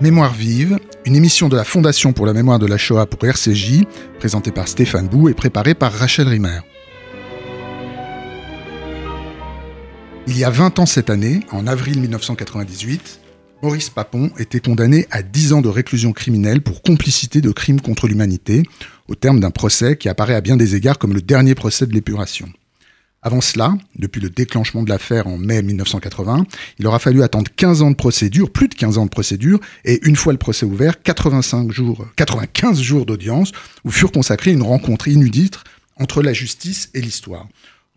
Mémoire vive, une émission de la Fondation pour la mémoire de la Shoah pour RCJ, présentée par Stéphane Bou et préparée par Rachel Rimmer. Il y a 20 ans cette année, en avril 1998, Maurice Papon était condamné à 10 ans de réclusion criminelle pour complicité de crimes contre l'humanité, au terme d'un procès qui apparaît à bien des égards comme le dernier procès de l'épuration. Avant cela, depuis le déclenchement de l'affaire en mai 1980, il aura fallu attendre 15 ans de procédure, plus de 15 ans de procédure, et une fois le procès ouvert, 85 jours, 95 jours d'audience, où furent consacrés une rencontre inédite entre la justice et l'histoire.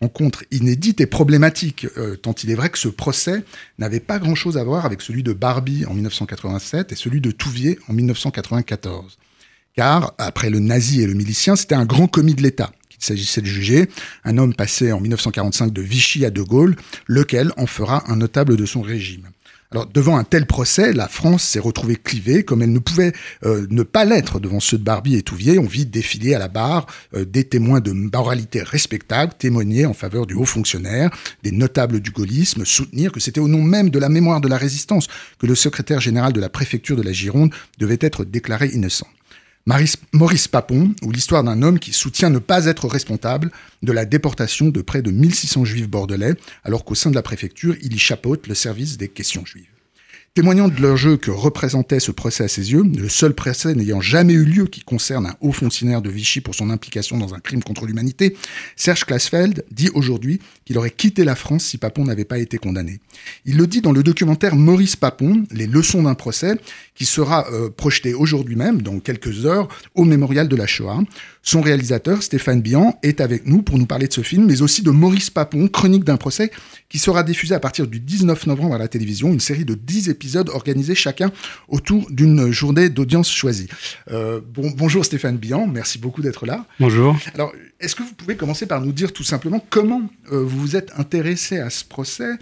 Rencontre inédite et problématique, euh, tant il est vrai que ce procès n'avait pas grand-chose à voir avec celui de Barbie en 1987 et celui de Touvier en 1994. Car, après le nazi et le milicien, c'était un grand commis de l'État il s'agissait de juger un homme passé en 1945 de Vichy à De Gaulle, lequel en fera un notable de son régime. Alors, devant un tel procès, la France s'est retrouvée clivée, comme elle ne pouvait euh, ne pas l'être devant ceux de Barbie et Touvier. On vit défiler à la barre euh, des témoins de moralité respectable, témoigner en faveur du haut fonctionnaire, des notables du gaullisme, soutenir que c'était au nom même de la mémoire de la résistance que le secrétaire général de la préfecture de la Gironde devait être déclaré innocent. Maurice Papon, ou l'histoire d'un homme qui soutient ne pas être responsable de la déportation de près de 1600 juifs bordelais, alors qu'au sein de la préfecture, il y chapeaute le service des questions juives. Témoignant de leur jeu que représentait ce procès à ses yeux, le seul procès n'ayant jamais eu lieu qui concerne un haut fonctionnaire de Vichy pour son implication dans un crime contre l'humanité, Serge Klaasfeld dit aujourd'hui qu'il aurait quitté la France si Papon n'avait pas été condamné. Il le dit dans le documentaire Maurice Papon, Les leçons d'un procès, qui sera euh, projeté aujourd'hui même, dans quelques heures, au mémorial de la Shoah. Son réalisateur, Stéphane Bian, est avec nous pour nous parler de ce film, mais aussi de Maurice Papon, Chronique d'un procès, qui sera diffusé à partir du 19 novembre à la télévision, une série de 10 épisodes organisés chacun autour d'une journée d'audience choisie. Euh, bon, bonjour Stéphane Bian, merci beaucoup d'être là. Bonjour. Alors, est-ce que vous pouvez commencer par nous dire tout simplement comment euh, vous vous êtes intéressé à ce procès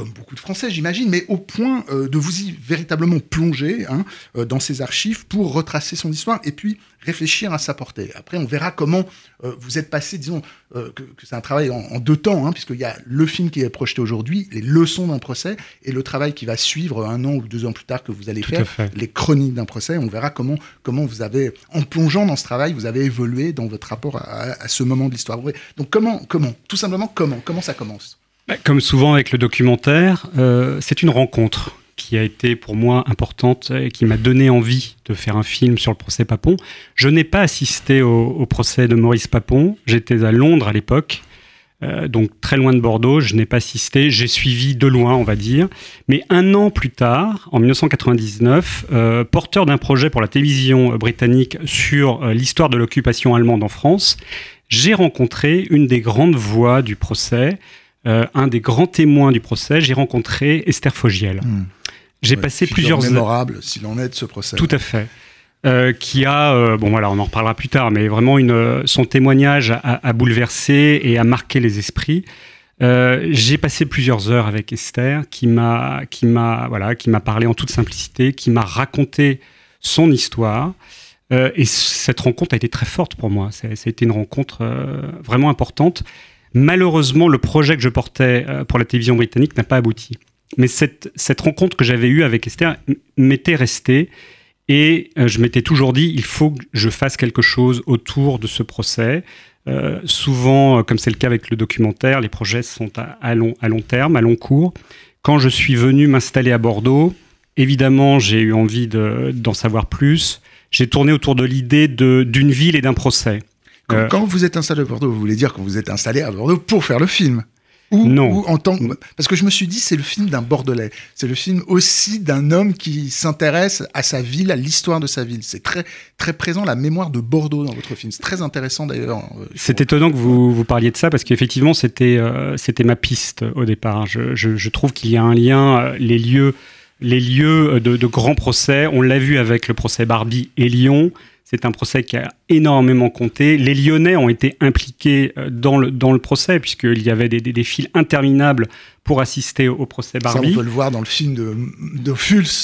comme beaucoup de Français, j'imagine, mais au point euh, de vous y véritablement plonger hein, euh, dans ces archives pour retracer son histoire et puis réfléchir à sa portée. Après, on verra comment euh, vous êtes passé, disons, que, c'est un travail en, deux temps, hein, puisqu'il y a le film qui est projeté aujourd'hui, les leçons d'un procès, et le travail qui va suivre un an ou deux ans plus tard que vous allez faire, les chroniques d'un procès. On verra comment, comment vous avez, en plongeant dans ce travail, vous avez évolué dans votre rapport à, à ce moment de l'histoire. Donc comment, comment, tout simplement comment, comment ça commence? Comme souvent avec le documentaire, euh, c'est une rencontre qui a été pour moi importante et qui m'a donné envie de faire un film sur le procès Papon. Je n'ai pas assisté au, procès de Maurice Papon. J'étais à Londres à l'époque, euh, donc très loin de Bordeaux. Je n'ai pas assisté. J'ai suivi de loin, on va dire. Mais un an plus tard, en 1999, euh, porteur d'un projet pour la télévision britannique sur l'histoire de l'occupation allemande en France, j'ai rencontré une des grandes voix du procès, un des grands témoins du procès, j'ai rencontré Esther Fogiel. Hmm. J'ai passé plusieurs mémorable s'il en est de ce procès. Tout à fait. Euh, qui a, euh, bon voilà, on en reparlera plus tard, mais vraiment une, son témoignage a, bouleversé et a marqué les esprits. j'ai passé plusieurs heures avec Esther, qui m'a, qui m'a, voilà, qui m'a parlé en toute simplicité, qui m'a raconté son histoire. et cette rencontre a été très forte pour moi. Ça, ça a été une rencontre vraiment importante. Malheureusement, le projet que je portais euh, pour la télévision britannique n'a pas abouti. Mais cette, rencontre que j'avais eue avec Esther m'était restée et euh, je m'étais toujours dit, il faut que je fasse quelque chose autour de ce procès. Euh, souvent, comme c'est le cas avec le documentaire, les projets sont à long terme, à long cours. Quand je suis venu m'installer à Bordeaux, évidemment, j'ai eu envie d'en savoir plus. J'ai tourné autour de l'idée d'une ville et d'un procès. Euh, quand, vous êtes installé à Bordeaux, vous voulez dire que vous êtes installé à Bordeaux pour faire le film ou, non. en tant parce que je me suis dit c'est le film d'un Bordelais, c'est le film aussi d'un homme qui s'intéresse à sa ville, à l'histoire de sa ville. C'est très très présent la mémoire de Bordeaux dans votre film. C'est très intéressant d'ailleurs. Euh, c'est étonnant que vous, vous parliez de ça parce qu'effectivement c'était euh, c'était ma piste au départ. Je, je, trouve qu'il y a un lien les lieux les lieux de, de grands procès. On l'a vu avec le procès Barbie et Lyon C'est un procès qui a énormément compté. Les Lyonnais ont été impliqués euh, dans le, procès, puisqu'il y avait des, des, interminables pour assister au procès Barbie. Ça, on peut le voir dans le film de, de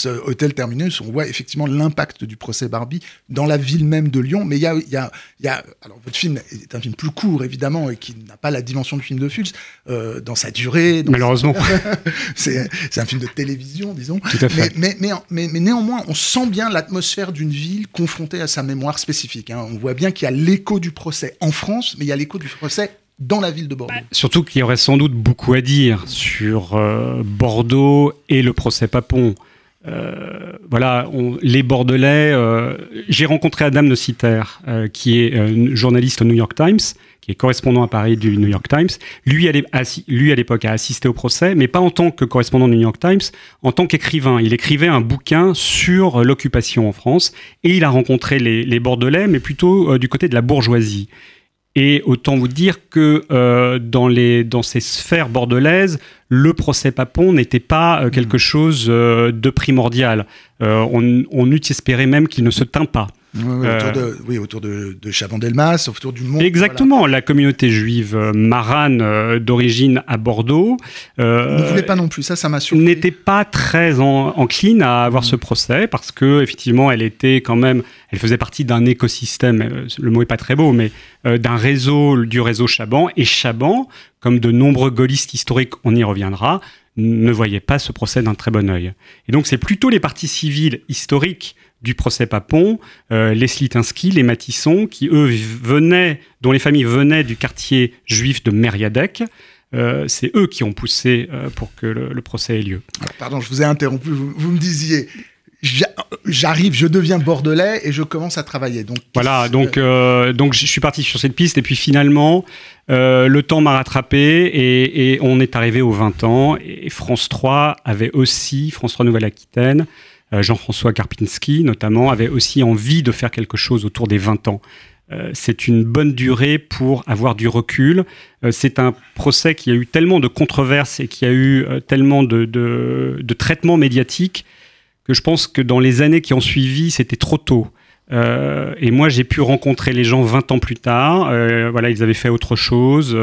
euh, Hôtel Terminus. On voit effectivement l'impact du procès Barbie dans la ville même de Lyon. Mais il y a, y, a, y a, Alors, votre film est un film plus court, évidemment, et qui n'a pas la dimension du film de Fulls euh, dans sa durée. Dans Malheureusement. c'est un film de télévision, disons. Tout à fait. Mais, mais, mais, mais néanmoins, on sent bien l'atmosphère d'une ville confrontée à sa mémoire spécifique. Hein. On voit bien qu'il y a l'écho du procès en France, mais il y a l'écho du procès dans la ville de Bordeaux. Bah, surtout qu'il y aurait sans doute beaucoup à dire sur euh, Bordeaux et le procès Papon. Euh, voilà, les Bordelais. Euh, J'ai rencontré Adam euh, qui est journaliste au New York Times, qui est correspondant à Paris du New York Times. Lui, à l'époque, a assisté au procès, mais pas en tant que correspondant du New York Times, en tant qu'écrivain. Il écrivait un bouquin sur l'occupation en France, et il a rencontré les Bordelais, mais plutôt du côté de la bourgeoisie. Et autant vous dire que euh, dans, les, dans ces sphères bordelaises, le procès Papon n'était pas euh, quelque mmh. chose euh, de primordial. Euh, on, on eût espéré même qu'il ne se tint pas. Oui, oui, autour, de, oui, autour de, de Chaban-Delmas, autour du monde. Exactement, voilà. la communauté juive marane euh, d'origine à Bordeaux. Euh, ne voulait pas non plus, ça, ça m'a surpris. N'était pas très en, encline à avoir mmh. ce procès parce que effectivement, elle était quand même, elle faisait partie d'un écosystème. Le mot est pas très beau, mais euh, d'un réseau, du réseau Chaban. Et Chaban, comme de nombreux gaullistes historiques, on y reviendra, ne voyait pas ce procès d'un très bon œil. Et donc, c'est plutôt les parties civiles historiques du procès Papon, euh, les Slitinsky, les Matisson, qui eux venaient, dont les familles venaient du quartier juif de Meriadec. Euh, c'est eux qui ont poussé euh, pour que le, le, procès ait lieu. Alors, pardon, je vous ai interrompu. Vous, vous me disiez, j'arrive, je deviens bordelais et je commence à travailler. Donc voilà, donc euh, donc je suis parti sur cette piste et puis finalement euh, le temps m'a rattrapé et, et, on est arrivé aux 20 ans et France 3 avait aussi France 3 Nouvelle-Aquitaine Jean-François Karpinski notamment, avait aussi envie de faire quelque chose autour des 20 ans. Euh, c'est une bonne durée pour avoir du recul. Euh, c'est un procès qui a eu tellement de controverses et qui a eu euh, tellement de, de, de traitements médiatiques que je pense que dans les années qui ont suivi, c'était trop tôt. Euh, et moi, j'ai pu rencontrer les gens 20 ans plus tard. Euh, voilà, ils avaient fait autre chose.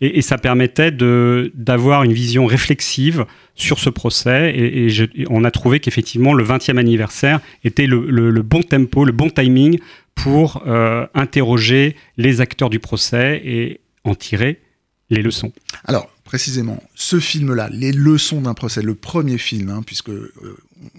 Et, et, ça permettait d'avoir une vision réflexive sur ce procès. Et, et, je, et on a trouvé qu'effectivement, le 20e anniversaire était le, le, le, bon tempo, le bon timing pour euh, interroger les acteurs du procès et en tirer les leçons. Alors, précisément, ce film-là, Les leçons d'un procès, le premier film, hein, puisque euh,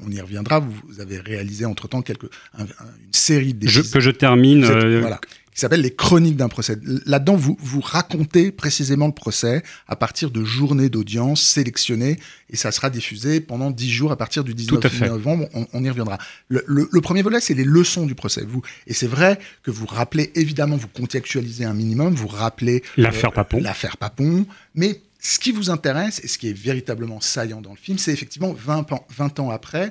on y reviendra, vous, vous avez réalisé entre-temps quelques, un, un, une série de... Que je termine. Êtes, euh... Voilà qui s'appelle Les Chroniques d'un procès. Là-dedans, vous, vous racontez précisément le procès à partir de journées d'audience sélectionnées et ça sera diffusé pendant dix jours à partir du 19 novembre. On, on, y reviendra. Le, le, le premier volet, c'est les leçons du procès. Vous, et c'est vrai que vous rappelez, évidemment, vous contextualisez un minimum, vous rappelez l'affaire euh, Papon. L'affaire Papon, mais ce qui vous intéresse et ce qui est véritablement saillant dans le film, c'est effectivement 20 ans, 20 ans après,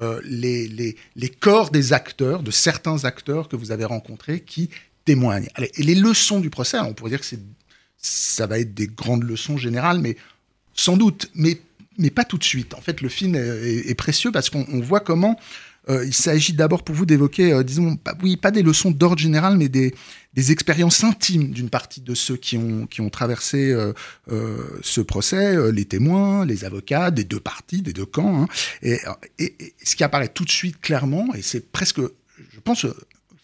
euh, les, les, les, corps des acteurs, de certains acteurs que vous avez rencontrés qui les leçons du procès, on pourrait dire que ça va être des grandes leçons générales, mais sans doute, mais, pas tout de suite. En fait, le film est, précieux parce qu'on voit comment euh, il s'agit d'abord pour vous d'évoquer, euh, disons, pas, oui, pas des leçons d'ordre général, mais des, expériences intimes d'une partie de ceux qui ont, traversé euh, ce procès, les témoins, les avocats des deux parties, des deux camps. Hein. Et, ce qui apparaît tout de suite clairement, et c'est presque, je pense,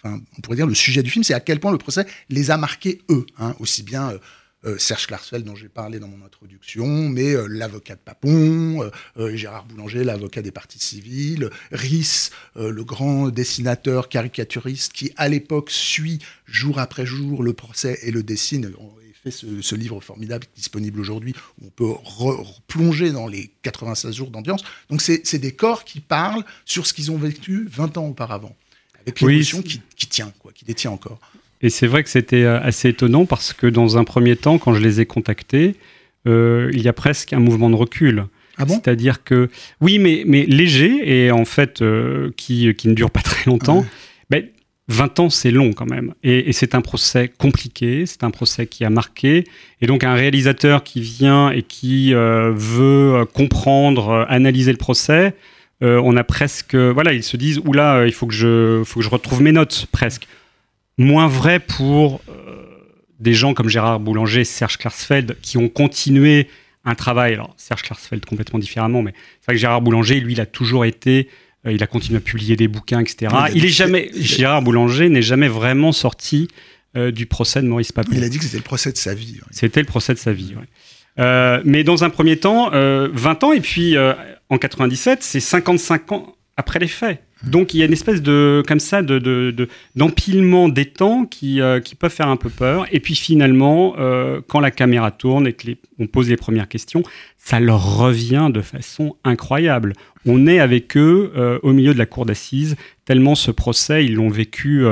on pourrait dire le sujet du film, c'est à quel point le procès les a marqués eux, hein, aussi bien euh, Serge Klarsfeld, dont j'ai parlé dans mon introduction, mais euh, l'avocat de Papon, euh, euh Gérard Boulanger, l'avocat des partis civils, euh, le grand dessinateur caricaturiste qui, à l'époque, suit jour après jour le procès et le dessine. fait ce, ce, livre formidable disponible aujourd'hui où on peut replonger dans les 96 jours d'ambiance. Donc, c'est des corps qui parlent sur ce qu'ils ont vécu 20 ans auparavant, avec l'émotion oui. qui, qui tient, quoi, qui détient encore. Et c'est vrai que c'était euh, assez étonnant parce que dans un premier temps, quand je les ai contactés, euh, il y a presque un mouvement de recul. Ah bon? C'est-à-dire que, oui, mais, mais léger et en fait euh, qui, qui ne dure pas très longtemps. Ouais. Ben, 20 ans, c'est long quand même. Et, et c'est un procès compliqué, c'est un procès qui a marqué. Et donc un réalisateur qui vient et qui euh, veut comprendre, analyser le procès, on a presque, voilà, ils se disent, oula, il faut que je, faut que je retrouve mes notes, presque. Moins vrai pour des gens comme Gérard Boulanger, Serge Klarsfeld, qui ont continué un travail. Alors, Serge Klarsfeld complètement différemment, mais c'est vrai que Gérard Boulanger, lui, il a toujours été. Euh, il a continué à publier des bouquins, etc. il, est jamais. Gérard Boulanger n'est jamais vraiment sorti euh, du procès de Maurice Papon. Il a dit que c'était le procès de sa vie. C'était le procès de sa vie. Euh, mais dans un premier temps, 20 ans, et puis en 97, c'est 55 ans après les faits. Donc il y a une espèce de comme ça de, d'empilement des temps qui, euh, qui peuvent faire un peu peur. Et puis finalement, euh, quand la caméra tourne et qu'on pose les premières questions, ça leur revient de façon incroyable. On est avec eux euh, au milieu de la cour d'assises, tellement ce procès, ils l'ont vécu.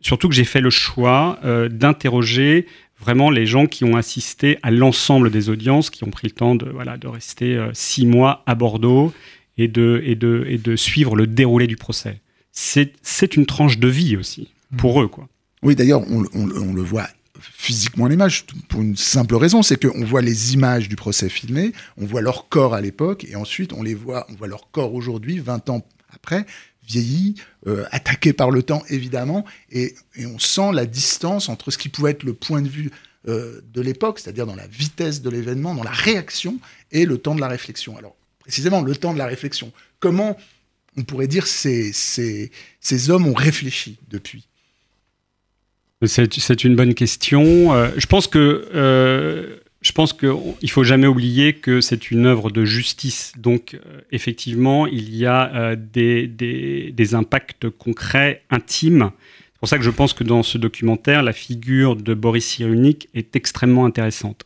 surtout que j'ai fait le choix d'interroger vraiment les gens qui ont assisté à l'ensemble des audiences, qui ont pris le temps de, voilà, de rester six mois à Bordeaux et de, et de, et de suivre le déroulé du procès. C'est une tranche de vie aussi, pour eux. Quoi. Oui, d'ailleurs, on, on, le voit physiquement l'image pour une simple raison, c'est qu'on voit les images du procès filmé, on voit leur corps à l'époque, et ensuite on les voit, on voit leur corps aujourd'hui, 20 ans après, vieilli, euh, attaqué par le temps évidemment, et, on sent la distance entre ce qui pouvait être le point de vue euh, de l'époque, c'est-à-dire dans la vitesse de l'événement, dans la réaction, et le temps de la réflexion. Alors précisément le temps de la réflexion. Comment on pourrait dire ces, ces, ces hommes ont réfléchi depuis? C'est une bonne question. Euh, je pense que je pense qu'il faut jamais oublier que c'est une œuvre de justice. Donc euh, effectivement, il y a des, des, impacts concrets, intimes. C'est pour ça que je pense que dans ce documentaire, la figure de Boris Cyrulnik est extrêmement intéressante.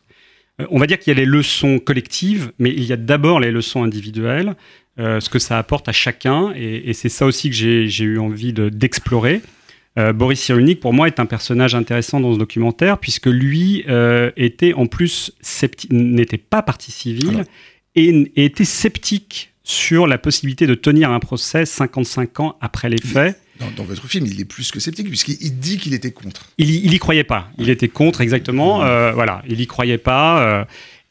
Euh, on va dire qu'il y a les leçons collectives, mais il y a d'abord les leçons individuelles, euh, ce que ça apporte à chacun, et, c'est ça aussi que j'ai eu envie d'explorer. Euh, Boris Cyrulnik, pour moi, est un personnage intéressant dans ce documentaire, puisque lui était en plus n'était pas partie civile et, était sceptique sur la possibilité de tenir un procès 55 ans après les faits. Dans, votre film, il est plus que sceptique, puisqu'il dit qu'il était contre. Il, il y croyait pas. Il était contre, exactement. Euh, voilà, il y croyait pas. Euh,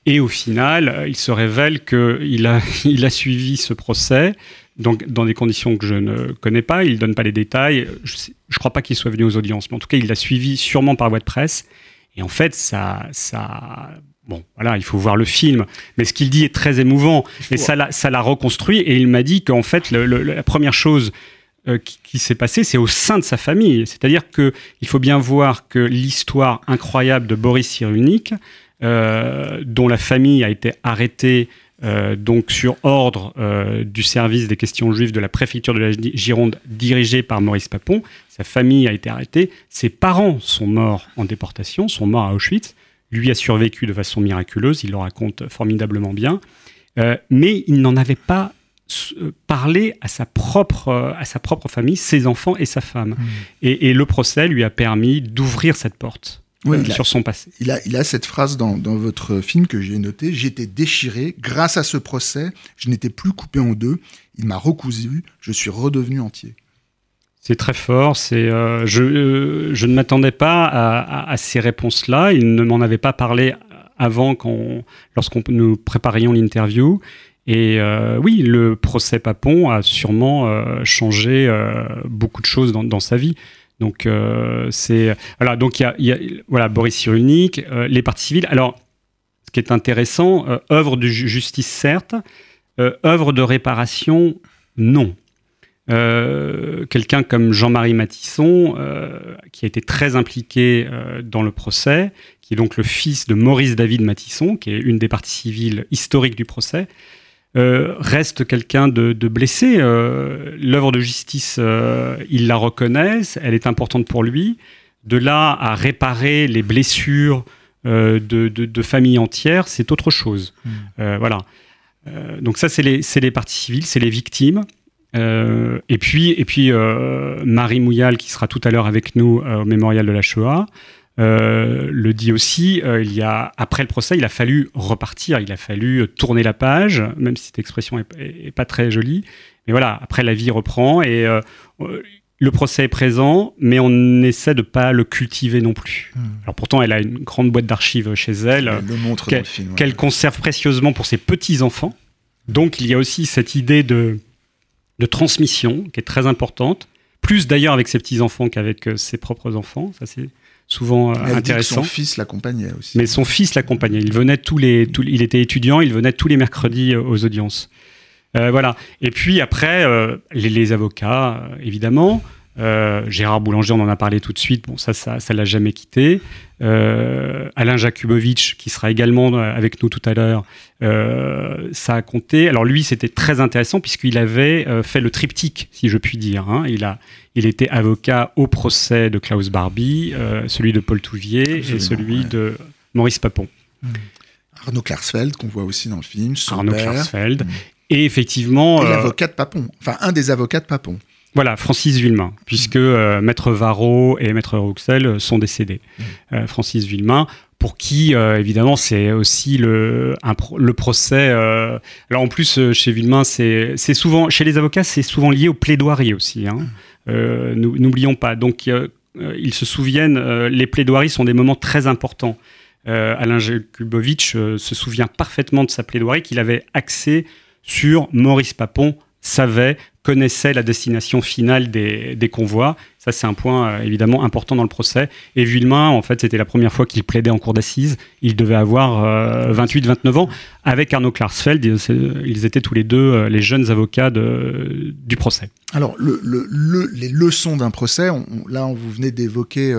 et au final, il se révèle qu'il a, il a suivi ce procès donc, dans des conditions que je ne connais pas. Il ne donne pas les détails. Je ne crois pas qu'il soit venu aux audiences, mais en tout cas, il l'a suivi sûrement par voie de presse. Et en fait, ça, ça, bon, voilà, il faut voir le film. Mais ce qu'il dit est très émouvant. Et ça l'a, ça l'a reconstruit. Et il m'a dit qu'en fait, la première chose euh, qui, s'est passé, c'est au sein de sa famille. C'est-à-dire qu'il faut bien voir que l'histoire incroyable de Boris Cyrulnik, euh, dont la famille a été arrêtée euh, donc sur ordre du service des questions juives de la préfecture de la Gironde dirigé par Maurice Papon. Sa famille a été arrêtée. Ses parents sont morts en déportation, sont morts à Auschwitz. Lui a survécu de façon miraculeuse, il le raconte formidablement bien. mais il n'en avait pas euh, parler à sa propre, euh, à sa propre famille, ses enfants et sa femme. Hmm. Et, le procès lui a permis d'ouvrir cette porte. Sur son passé. Il a, il a cette phrase dans, dans votre film que j'ai noté J'étais déchiré. Grâce à ce procès, je n'étais plus coupé en deux. Il m'a recousu. Je suis redevenu entier. C'est très fort. C'est, euh, je, je, ne m'attendais pas à, à, ces réponses-là. Il ne m'en avait pas parlé avant, lorsqu'on nous préparions l'interview. Et euh, oui, le procès Papon a sûrement euh, changé euh, beaucoup de choses dans, sa vie. Donc donc il y a, voilà Boris Cyrulnik, les parties civiles. Alors, ce qui est intéressant, œuvre de justice certes, œuvre de réparation non. Quelqu'un comme Jean-Marie Matisson, qui a été très impliqué dans le procès, qui est donc le fils de Maurice David Matisson, qui est une des parties civiles historiques du procès, euh, reste quelqu'un de, blessé. Euh, l'œuvre de justice, euh, il la reconnaît, elle est importante pour lui. De là à réparer les blessures de, de, familles entières, c'est autre chose. Hmm. voilà. donc ça, c'est les, les, parties civiles, c'est les victimes. et puis, et puis Marie Mouyal, qui sera tout à l'heure avec nous au mémorial de la Shoah, euh, le dit aussi, euh, il y a, après le procès, il a fallu repartir, il a fallu tourner la page, même si cette expression est, pas très jolie. Mais voilà, après la vie reprend et euh, le procès est présent, mais on essaie de pas le cultiver non plus. Hmm. Alors pourtant, elle a une grande boîte d'archives chez elle, qu'elle conserve précieusement pour ses petits enfants. Donc il y a aussi cette idée de de transmission qui est très importante, plus d'ailleurs avec ses petits-enfants qu'avec ses propres enfants. Ça, c'est souvent intéressant. son fils l'accompagnait aussi. Mais son fils l'accompagnait. Il venait tous les, il était étudiant, il venait tous les mercredis aux audiences. voilà. Et puis après, les, avocats, évidemment. Euh, Gérard Boulanger, on en a parlé tout de suite. Bon, ça, ça, ça l'a jamais quitté. Euh, Alain Jakubowicz, qui sera également euh, avec nous tout à l'heure, ça a compté. Alors lui, c'était très intéressant puisqu'il avait fait le triptyque, si je puis dire. Hein. Il a, il était avocat au procès de Klaus Barbie, celui de Paul Touvier et celui de Maurice Papon. Mmh. Arnaud Klarsfeld, qu'on voit aussi dans le film. Arnaud Klarsfeld. Mmh. Et effectivement. l'avocat de Papon. Enfin, un des avocats de Papon. Voilà, Francis Villemain, puisque euh, Maître Varro et Maître Rouxel sont décédés. Mmh. Euh, Francis Villemain, pour qui, euh, évidemment, c'est aussi le, le procès. alors en plus, chez Villemain, c'est souvent, chez les avocats, c'est souvent lié aux plaidoiries aussi. Hein. Mmh. N'oublions pas. Donc, ils se souviennent, les plaidoiries sont des moments très importants. Alain Jakubowicz se souvient parfaitement de sa plaidoirie qu'il avait axée sur Maurice Papon savait connaissait la destination finale des, des convois. Ça, c'est un point euh, évidemment important dans le procès. Et Villemain, en fait, c'était la première fois qu'il plaidait en cour d'assises. Il devait avoir 28-29 euh, ans. Avec Arnaud Klarsfeld, ils étaient tous les deux euh, les jeunes avocats du procès. Alors, le, le, les leçons d'un procès, là, on, vous venez d'évoquer,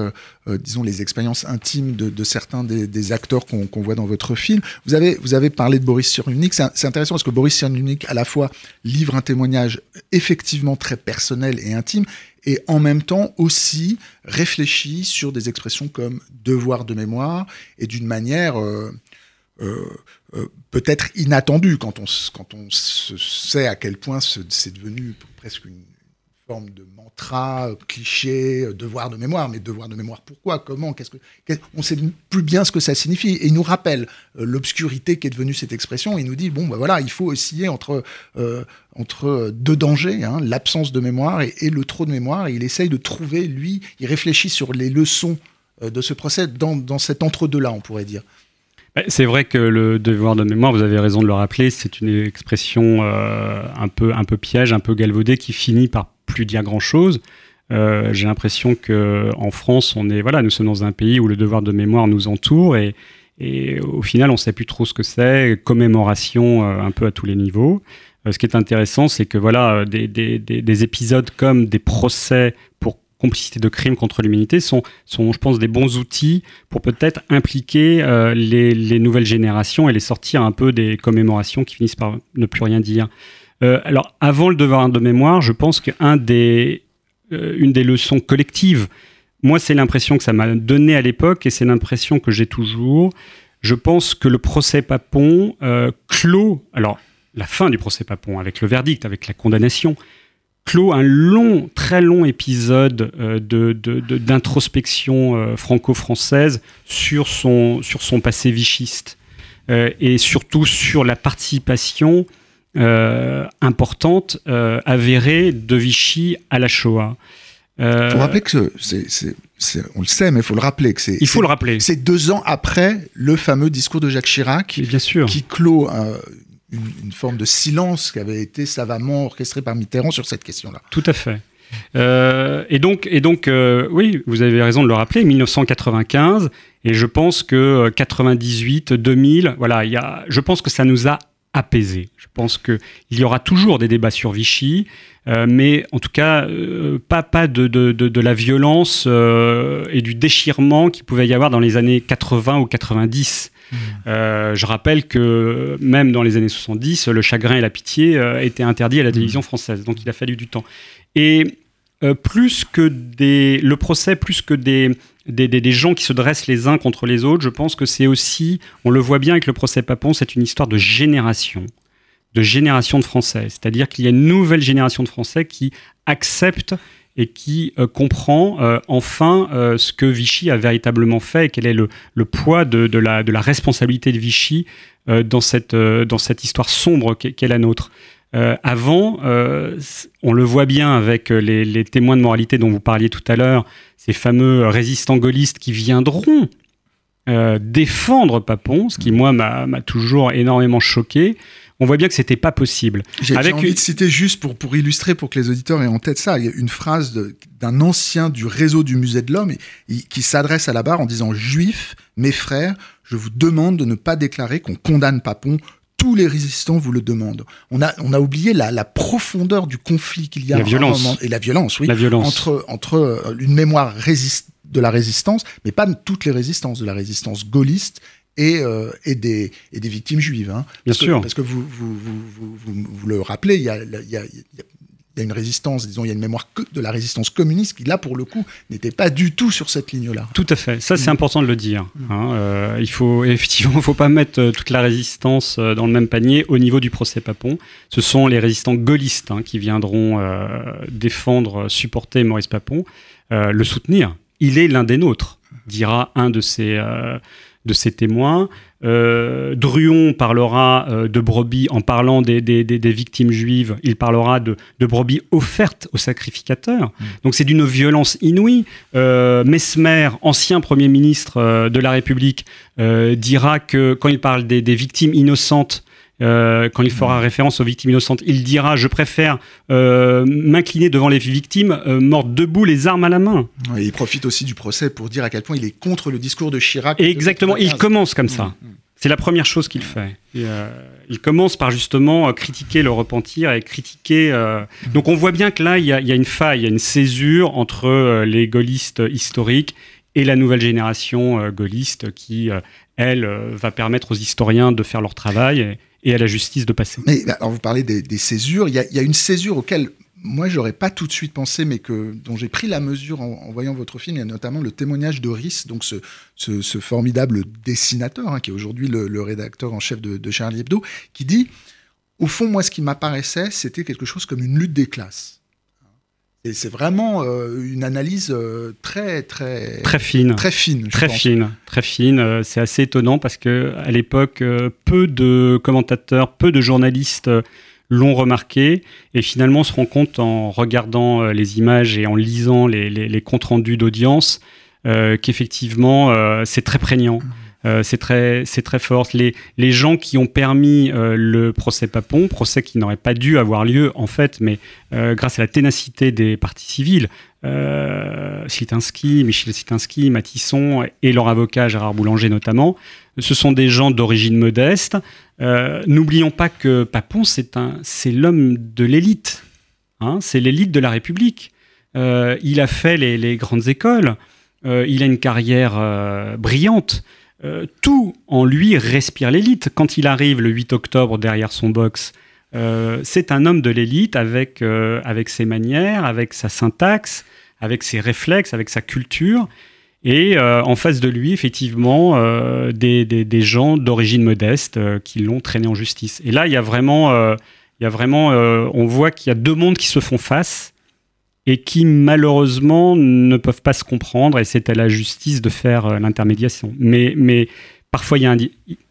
disons, les expériences intimes de, certains des, des acteurs qu'on voit dans votre film. Vous avez, vous avez parlé de Boris Cyrulnik. C'est intéressant parce que Boris Cyrulnik, à la fois, livre un témoignage effectivement très personnel et intime, et en même temps aussi réfléchit sur des expressions comme devoir de mémoire et d'une manière euh, euh, euh, peut-être inattendue. Quand on, quand on sait à quel point c'est devenu presque une forme de mantra, cliché, devoir de mémoire. Mais devoir de mémoire, pourquoi Comment Qu'est-ce que On ne sait plus bien ce que ça signifie. Et il nous rappelle l'obscurité qui est devenue cette expression. Il nous dit bon, ben voilà, il faut osciller entre entre deux dangers, hein, l'absence de mémoire et, le trop de mémoire. Et il essaye de trouver, lui, il réfléchit sur les leçons euh, de ce procès dans, dans cet entre-deux-là, on pourrait dire. Bah, c'est vrai que le devoir de mémoire, vous avez raison de le rappeler, c'est une expression euh, un, peu, un peu piège, un peu galvaudée, qui finit par plus dire grand-chose. Euh, j'ai l'impression que en France, on est voilà, nous sommes dans un pays où le devoir de mémoire nous entoure et, et au final, on ne sait plus trop ce que c'est. Commémoration un peu à tous les niveaux. Euh, ce qui est intéressant, c'est que voilà, euh, des, épisodes comme des procès pour complicité de crimes contre l'humanité sont, sont, je pense, des bons outils pour peut-être impliquer euh, les, nouvelles générations et les sortir un peu des commémorations qui finissent par ne plus rien dire. alors, avant le devoir de mémoire, je pense qu'une des, une des leçons collectives, moi, c'est l'impression que ça m'a donné à l'époque et c'est l'impression que j'ai toujours. Je pense que le procès Papon clôt. Alors, la fin du procès Papon, avec le verdict, avec la condamnation, clôt un long, très long épisode euh, d'introspection euh, franco-française sur son, sur son passé vichiste euh, et surtout sur la participation importante, avérée de Vichy à la Shoah. Il faut rappeler que c'est, on le sait, mais il faut le rappeler que c'est. Il faut le rappeler. C'est deux ans après le fameux discours de Jacques Chirac, bien sûr. qui clôt une, forme de silence qui avait été savamment orchestré par Mitterrand sur cette question-là. Tout à fait. Euh, et donc, et donc euh, oui, vous avez raison de le rappeler, 1995, et je pense que 98, 2000, voilà, y a, je pense que ça nous a apaisés. Je pense qu'il y aura toujours des débats sur Vichy, euh, mais en tout cas, pas, pas de, de, de, de la violence et du déchirement qu'il pouvait y avoir dans les années 80 ou 90. Euh, je rappelle que même dans les années 70, le chagrin et la pitié euh, étaient interdits à la télévision française. Donc il a fallu du temps. Et euh, plus que des, le procès, plus que des, des, des, gens qui se dressent les uns contre les autres, je pense que c'est aussi, on le voit bien avec le procès Papon, c'est une histoire de génération, de génération de Français. C'est-à-dire qu'il y a une nouvelle génération de Français qui acceptent et qui euh, comprend euh, enfin ce que Vichy a véritablement fait et quel est le, le poids de, de, la, de, la, responsabilité de Vichy dans, cette, dans cette histoire sombre qu'est la nôtre. Avant, on le voit bien avec les, les, témoins de moralité dont vous parliez tout à l'heure, ces fameux résistants gaullistes qui viendront défendre Papon, ce qui moi m'a toujours énormément choqué. on voit bien que c'était pas possible. J'ai envie de citer juste pour, pour illustrer, pour que les auditeurs aient en tête ça, il y a une phrase d'un ancien du réseau du musée de l'homme qui s'adresse à la barre en disant Juifs, mes frères, je vous demande de ne pas déclarer qu'on condamne Papon. Tous les résistants vous le demandent. On a, on a oublié la, la profondeur du conflit qu'il y a. La violence. et la violence, oui. La violence. Entre, entre euh, une mémoire de la résistance, mais pas toutes les résistances, de la résistance gaulliste et, euh, et, des, et des victimes juives. Hein. Bien sûr. parce que vous, vous, vous, vous, vous le rappelez, il y a, il y a, il y a une résistance, disons, il y a une mémoire de la résistance communiste qui, là, pour le coup, n'était pas du tout sur cette ligne-là. Tout à fait. Ça, c'est mm. important de le dire. Mm. Hein. Euh, il faut, effectivement, il ne faut pas mettre euh, toute la résistance euh, dans le même panier au niveau du procès Papon. Ce sont les résistants gaullistes hein, qui viendront défendre, supporter Maurice Papon, le soutenir. Il est l'un des nôtres, dira un de ses, de ses témoins. Euh, Druon parlera euh, de brebis en parlant des, victimes juives. Il parlera de, brebis offertes aux sacrificateurs. Mm. Donc c'est d'une violence inouïe. Euh, Mesmer, ancien Premier ministre de la République, dira que quand il parle des victimes innocentes, euh, quand il fera référence aux victimes innocentes, il dira Je préfère euh, m'incliner devant les victimes euh, mortes debout, les armes à la main. il profite aussi du procès pour dire à quel point il est contre le discours de Chirac. exactement, il commence comme ça. Mm, mm. C'est la première chose qu'il fait. il commence par justement critiquer le repentir et critiquer. Donc on voit bien que là, il y, a, il y, a, une faille, il y a une césure entre les gaullistes historiques et la nouvelle génération gaulliste qui, elle, va permettre aux historiens de faire leur travail et à la justice de passer. Mais alors vous parlez des, césures, il y, a, une césure auquel moi j'aurais pas tout de suite pensé, mais que dont j'ai pris la mesure en, voyant votre film. Il y a notamment le témoignage de donc ce, ce, formidable dessinateur hein, qui est aujourd'hui le, rédacteur en chef de, de Charlie Hebdo, qui dit au fond moi ce qui m'apparaissait c'était quelque chose comme une lutte des classes. Et c'est vraiment euh, une analyse euh, très très très fine, très fine, très fine, très fine. Euh, c'est assez étonnant parce que à l'époque, peu de commentateurs, peu de journalistes l'ont remarqué et finalement on se rend compte en regardant les images et en lisant les, les comptes rendus d'audience qu'effectivement c'est très prégnant. Mmh. Euh, c'est très, c'est très fort. Les, les gens qui ont permis euh, le procès Papon, procès qui n'aurait pas dû avoir lieu en fait, mais euh, grâce à la ténacité des partis civils, euh, Michel Sitansky, Matisson et leur avocat Gérard Boulanger notamment, ce sont des gens d'origine modeste. N'oublions pas que Papon, c'est un, c'est l'homme de l'élite. Hein, c'est l'élite de la République. il a fait les grandes écoles. il a une carrière brillante. Euh, tout en lui respire l'élite. Quand il arrive le 8 octobre derrière son box, euh, c'est un homme de l'élite avec, euh, avec ses manières, avec sa syntaxe, avec ses réflexes, avec sa culture. Et en face de lui, effectivement, des, des, gens d'origine modeste qui l'ont traîné en justice. Et là, il y a vraiment, il y a vraiment on voit qu'il y a deux mondes qui se font face et qui malheureusement ne peuvent pas se comprendre et c'est à la justice de faire euh, l'intermédiation. Mais, mais parfois il y, a un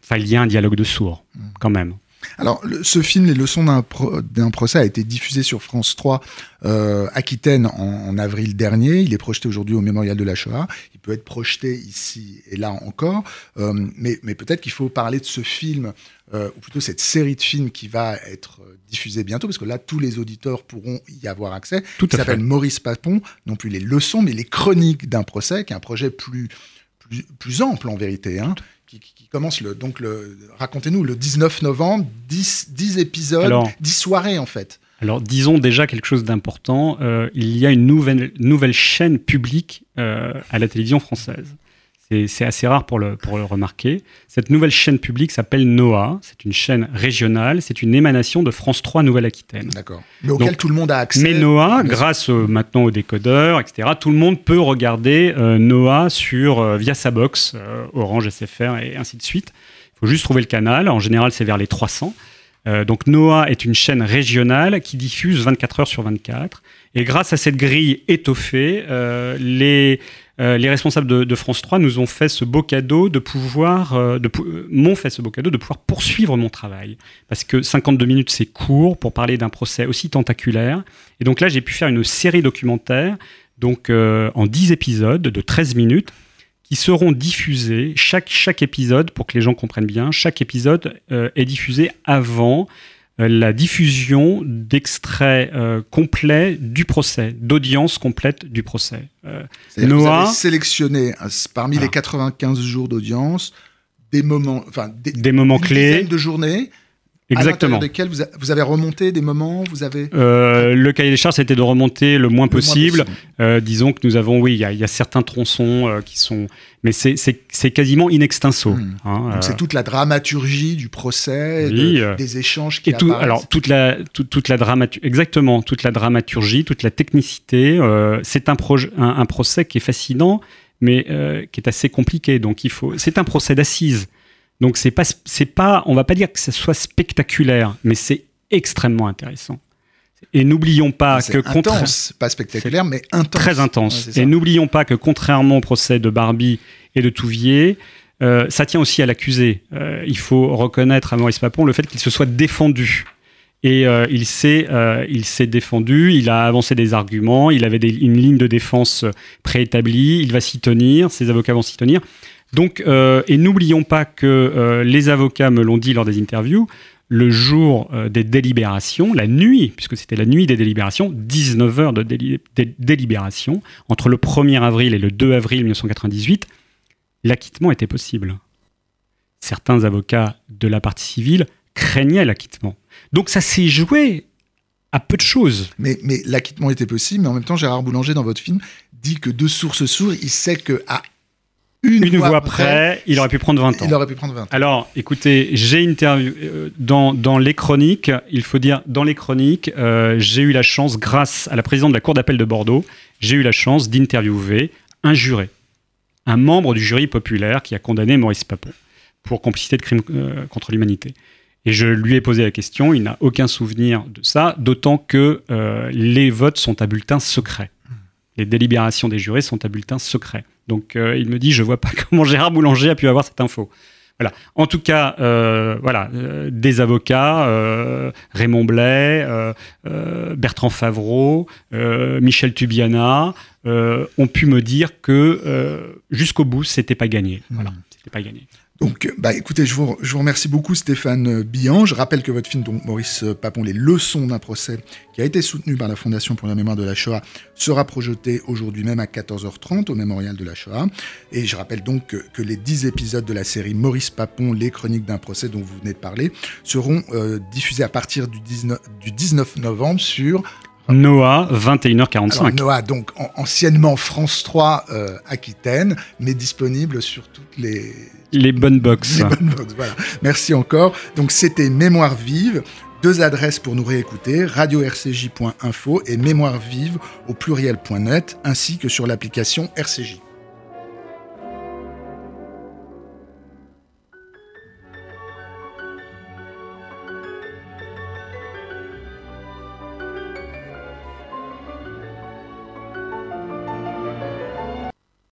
enfin, il y a un dialogue de sourds mmh. quand même. Alors, ce film, Les leçons d'un procès, a été diffusé sur France 3 euh, Aquitaine en, avril dernier. Il est projeté aujourd'hui au Mémorial de la Shoah. Il peut être projeté ici et là encore. Euh, mais, mais peut-être qu'il faut parler de ce film, euh, ou plutôt cette série de films qui va être diffusée bientôt, parce que là, tous les auditeurs pourront y avoir accès. Tout à s'appelle Maurice Papon, non plus les leçons, mais les chroniques d'un procès, qui est un projet plus, plus, plus ample en vérité. Hein qui, commence le. Donc, le, racontez-nous, le 19 novembre, 10, 10 épisodes, 10 soirées en fait. Alors, disons déjà quelque chose d'important. Euh, il y a une nouvelle, nouvelle chaîne publique euh, à la télévision française. C'est assez rare pour le, pour le remarquer. Cette nouvelle chaîne publique s'appelle NOAA. C'est une chaîne régionale. C'est une émanation de France 3 Nouvelle-Aquitaine. D'accord. Mais auquel tout le monde a accès. Mais NOAA, grâce maintenant aux décodeurs, etc., tout le monde peut regarder euh, NOAA sur, euh, via sa box, euh, Orange, SFR et ainsi de suite. Il faut juste trouver le canal. En général, c'est vers les 300. donc NOAA est une chaîne régionale qui diffuse 24 heures sur 24. Et grâce à cette grille étoffée, les euh, les responsables de, France 3 nous ont fait ce beau cadeau de pouvoir, euh, euh, m'ont fait ce beau cadeau de pouvoir poursuivre mon travail. Parce que 52 minutes, c'est court pour parler d'un procès aussi tentaculaire. Et donc là, j'ai pu faire une série documentaire, donc en 10 épisodes de 13 minutes, qui seront diffusés, chaque, chaque épisode, pour que les gens comprennent bien, chaque épisode est diffusé avant la diffusion d'extraits euh, complets du procès, d'audience complète du procès. Noah, vous avez sélectionné parmi les 95 jours d'audience des moments, enfin des, des moments clés de journée Exactement. desquels vous, vous, avez remonté des moments vous avez... Euh, le cahier des charges, c'était de remonter le moins possible. Euh, disons que nous avons, oui, il y, a certains tronçons euh, qui sont. Mais c'est quasiment in extenso. Hmm. Hein, c'est toute la dramaturgie du procès, des échanges qui et tout, Alors, toute la, toute la dramaturgie, exactement, toute la dramaturgie, toute la technicité. c'est un, un, un, procès qui est fascinant, mais qui est assez compliqué. Donc, il faut. C'est un procès d'assises. Donc c'est pas, c'est pas, on va pas dire que ce soit spectaculaire, mais c'est extrêmement intéressant. Et n'oublions pas que intense, pas spectaculaire, mais intense. Très intense. et n'oublions pas que contrairement au procès de Barbie et de Touvier, euh, ça tient aussi à l'accusé. Euh, il faut reconnaître à Maurice Papon le fait qu'il se soit défendu. Et euh, il s'est il s'est défendu, il a avancé des arguments, il avait une ligne de défense préétablie, il va s'y tenir, ses avocats vont s'y tenir. Donc, euh, et n'oublions pas que euh, les avocats me l'ont dit lors des interviews, le jour euh, des délibérations, la nuit, puisque c'était la nuit des délibérations, 19 heures de délibération, entre le 1er avril et le 2 avril 1998, l'acquittement était possible. Certains avocats de la partie civile craignaient l'acquittement. Donc ça s'est joué à peu de choses. Mais, mais l'acquittement était possible, mais en même temps, Gérard Boulanger, dans votre film, dit que de sources sûres, il sait qu'à une, voix, près, il aurait pu prendre 20 ans. Il aurait pu prendre 20 ans. Alors, écoutez, j'ai interviewé euh, dans, dans, les chroniques, il faut dire, dans les chroniques, euh, j'ai eu la chance, grâce à la présidente de la Cour d'appel de Bordeaux, j'ai eu la chance d'interviewer un juré, un membre du jury populaire qui a condamné Maurice Papon pour complicité de crimes euh, contre l'humanité. Et je lui ai posé la question, il n'a aucun souvenir de ça, d'autant que les votes sont à bulletin secret. Les délibérations des jurés sont à bulletin secret. Donc euh, il me dit, je vois pas comment Gérard Boulanger a pu avoir cette info. Voilà. En tout cas, euh, voilà, euh, des avocats, Raymond Blais, Bertrand Favreau, Michel Tubiana, ont pu me dire que jusqu'au bout, c'était pas gagné. Voilà, hmm. c'était pas gagné. Donc, bah, écoutez, je vous, remercie beaucoup Stéphane Billan. Je rappelle que votre film, donc Maurice Papon, Les leçons d'un procès, qui a été soutenu par la Fondation pour la mémoire de la Shoah, sera projeté aujourd'hui même à 14h30 au Mémorial de la Shoah. Et je rappelle donc que, les 10 épisodes de la série Maurice Papon, Les chroniques d'un procès dont vous venez de parler, seront euh, diffusés à partir du 19, du 19 novembre sur Noah, 21h45. Noah, donc anciennement France 3 euh, Aquitaine, mais disponible sur toutes les... Les bonnes box. Les bonnes box, voilà. Merci encore. Donc c'était Mémoire vive. Deux adresses pour nous réécouter, radio-rcj.info et mémoire vive au pluriel.net, ainsi que sur l'application RCJ.